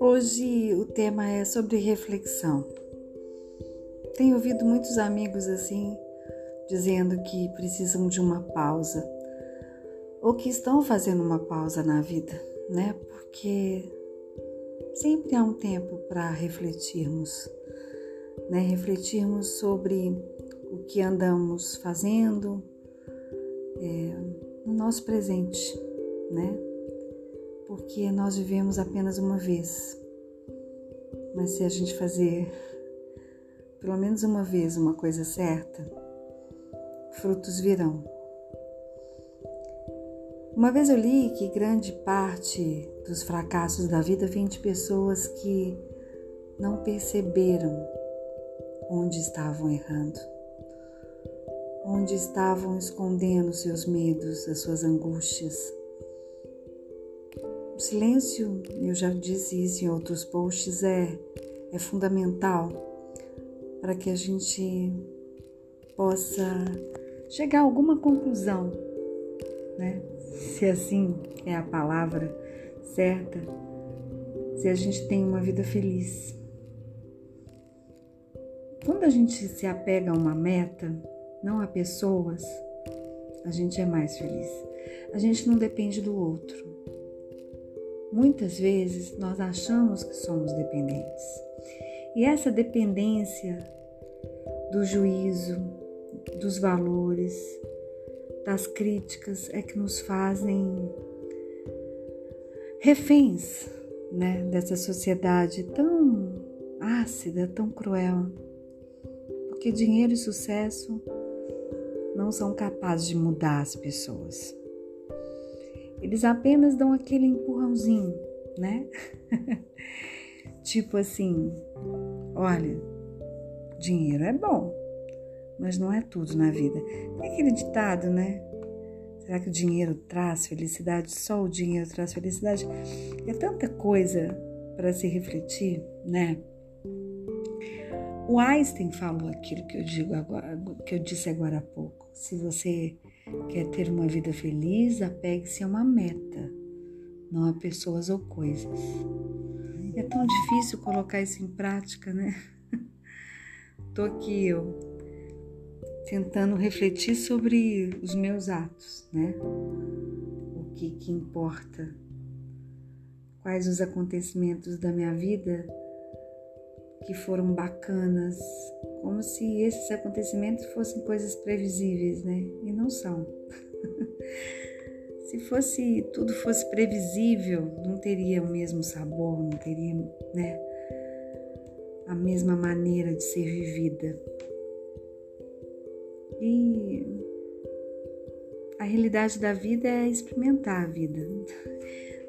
Hoje o tema é sobre reflexão. Tenho ouvido muitos amigos assim dizendo que precisam de uma pausa ou que estão fazendo uma pausa na vida, né? Porque sempre há um tempo para refletirmos, né? Refletirmos sobre o que andamos fazendo é, no nosso presente, né? porque nós vivemos apenas uma vez. Mas se a gente fazer pelo menos uma vez uma coisa certa, frutos virão. Uma vez eu li que grande parte dos fracassos da vida vem de pessoas que não perceberam onde estavam errando, onde estavam escondendo seus medos, as suas angústias o silêncio, eu já disse isso em outros posts, é, é fundamental para que a gente possa chegar a alguma conclusão, né? Se assim é a palavra certa, se a gente tem uma vida feliz. Quando a gente se apega a uma meta, não a pessoas, a gente é mais feliz. A gente não depende do outro. Muitas vezes nós achamos que somos dependentes. E essa dependência do juízo, dos valores, das críticas é que nos fazem reféns né, dessa sociedade tão ácida, tão cruel. Porque dinheiro e sucesso não são capazes de mudar as pessoas. Eles apenas dão aquele empurrãozinho, né? tipo assim, olha, dinheiro é bom, mas não é tudo na vida. Tem aquele ditado, né? Será que o dinheiro traz felicidade? Só o dinheiro traz felicidade? É tanta coisa para se refletir, né? O Einstein falou aquilo que eu digo agora, que eu disse agora há pouco. Se você Quer ter uma vida feliz? Apegue-se a uma meta, não a pessoas ou coisas. É tão difícil colocar isso em prática, né? Tô aqui eu tentando refletir sobre os meus atos, né? O que que importa? Quais os acontecimentos da minha vida que foram bacanas, como se esses acontecimentos fossem coisas previsíveis, né? E não são. se fosse tudo fosse previsível, não teria o mesmo sabor, não teria, né, a mesma maneira de ser vivida. E a realidade da vida é experimentar a vida,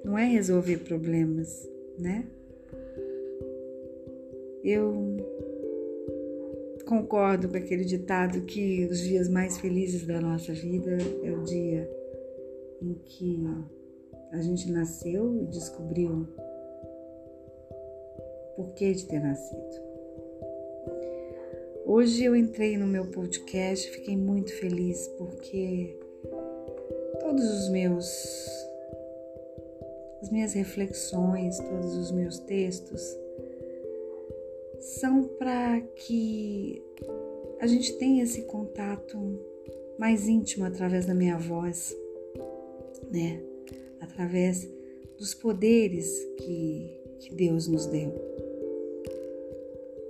não é resolver problemas, né? Eu concordo com aquele ditado que os dias mais felizes da nossa vida é o dia em que a gente nasceu e descobriu o porquê de ter nascido. Hoje eu entrei no meu podcast, fiquei muito feliz porque todos os meus as minhas reflexões, todos os meus textos são para que a gente tenha esse contato mais íntimo através da minha voz, né? Através dos poderes que, que Deus nos deu.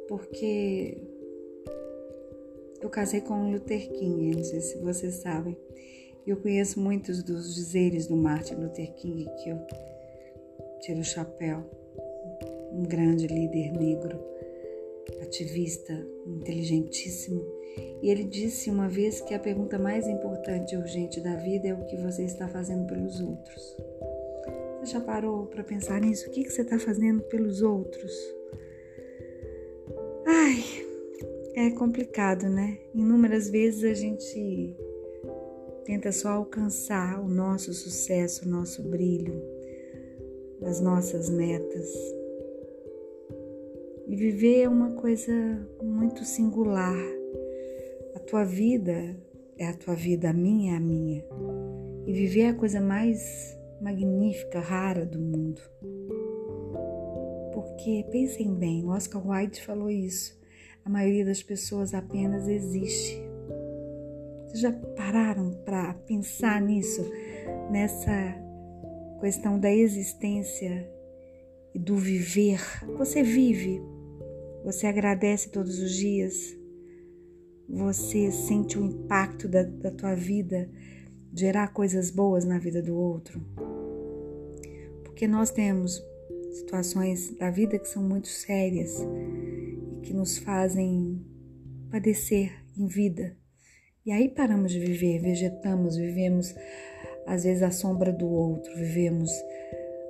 Porque eu casei com Luther King, não sei se vocês sabem. Eu conheço muitos dos dizeres do Martin Luther King que eu tiro o chapéu. Um grande líder negro ativista, inteligentíssimo, e ele disse uma vez que a pergunta mais importante e urgente da vida é o que você está fazendo pelos outros. Você já parou para pensar nisso? O que você está fazendo pelos outros? Ai, é complicado, né? Inúmeras vezes a gente tenta só alcançar o nosso sucesso, o nosso brilho, as nossas metas. E viver é uma coisa muito singular. A tua vida é a tua vida, a minha é a minha. E viver é a coisa mais magnífica, rara do mundo. Porque, pensem bem, Oscar Wilde falou isso. A maioria das pessoas apenas existe. Vocês já pararam para pensar nisso? Nessa questão da existência e do viver. Você vive, você agradece todos os dias, você sente o impacto da, da tua vida gerar coisas boas na vida do outro. Porque nós temos situações da vida que são muito sérias e que nos fazem padecer em vida. E aí paramos de viver, vegetamos, vivemos às vezes à sombra do outro, vivemos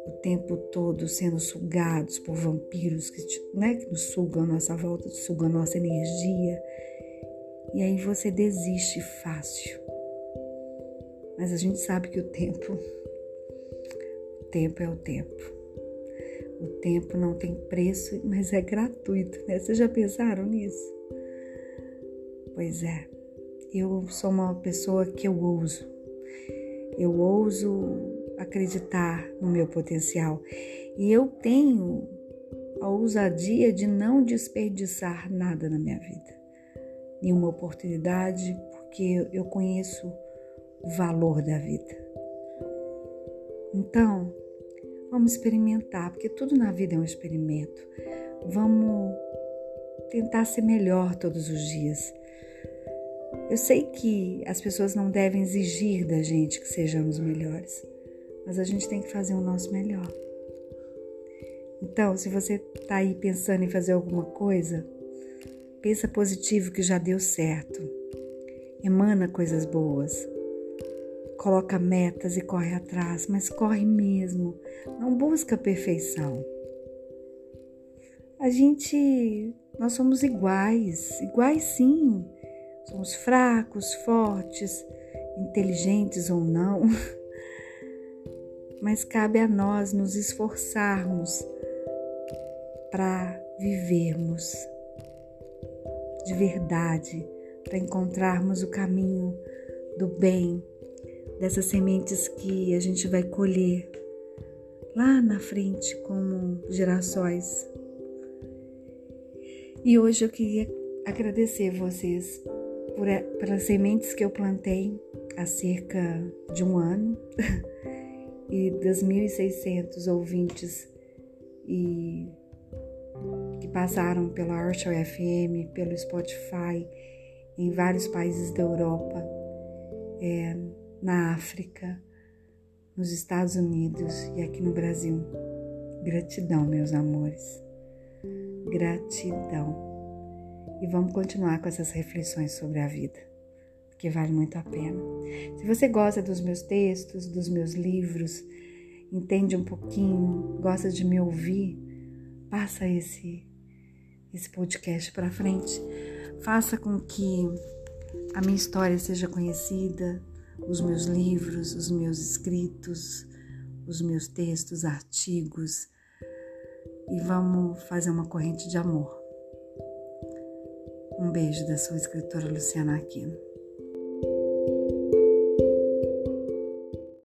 o tempo todo sendo sugados por vampiros que, né, que nos sugam a nossa volta, sugam a nossa energia. E aí você desiste fácil. Mas a gente sabe que o tempo, o tempo é o tempo. O tempo não tem preço, mas é gratuito, né? Vocês já pensaram nisso? Pois é, eu sou uma pessoa que eu ouso. Eu ouso acreditar no meu potencial. E eu tenho a ousadia de não desperdiçar nada na minha vida. Nenhuma oportunidade, porque eu conheço o valor da vida. Então, vamos experimentar, porque tudo na vida é um experimento. Vamos tentar ser melhor todos os dias. Eu sei que as pessoas não devem exigir da gente que sejamos melhores mas a gente tem que fazer o nosso melhor. Então, se você está aí pensando em fazer alguma coisa, pensa positivo que já deu certo. Emana coisas boas. Coloca metas e corre atrás, mas corre mesmo. Não busca a perfeição. A gente, nós somos iguais, iguais sim. Somos fracos, fortes, inteligentes ou não. mas cabe a nós nos esforçarmos para vivermos de verdade, para encontrarmos o caminho do bem, dessas sementes que a gente vai colher lá na frente como gerações. E hoje eu queria agradecer vocês por, pelas sementes que eu plantei há cerca de um ano. e das 1.600 ouvintes e que passaram pela Archer FM, pelo Spotify, em vários países da Europa, é, na África, nos Estados Unidos e aqui no Brasil. Gratidão, meus amores. Gratidão. E vamos continuar com essas reflexões sobre a vida que vale muito a pena. Se você gosta dos meus textos, dos meus livros, entende um pouquinho, gosta de me ouvir, passa esse esse podcast para frente. Faça com que a minha história seja conhecida, os meus livros, os meus escritos, os meus textos, artigos e vamos fazer uma corrente de amor. Um beijo da sua escritora Luciana Aquino.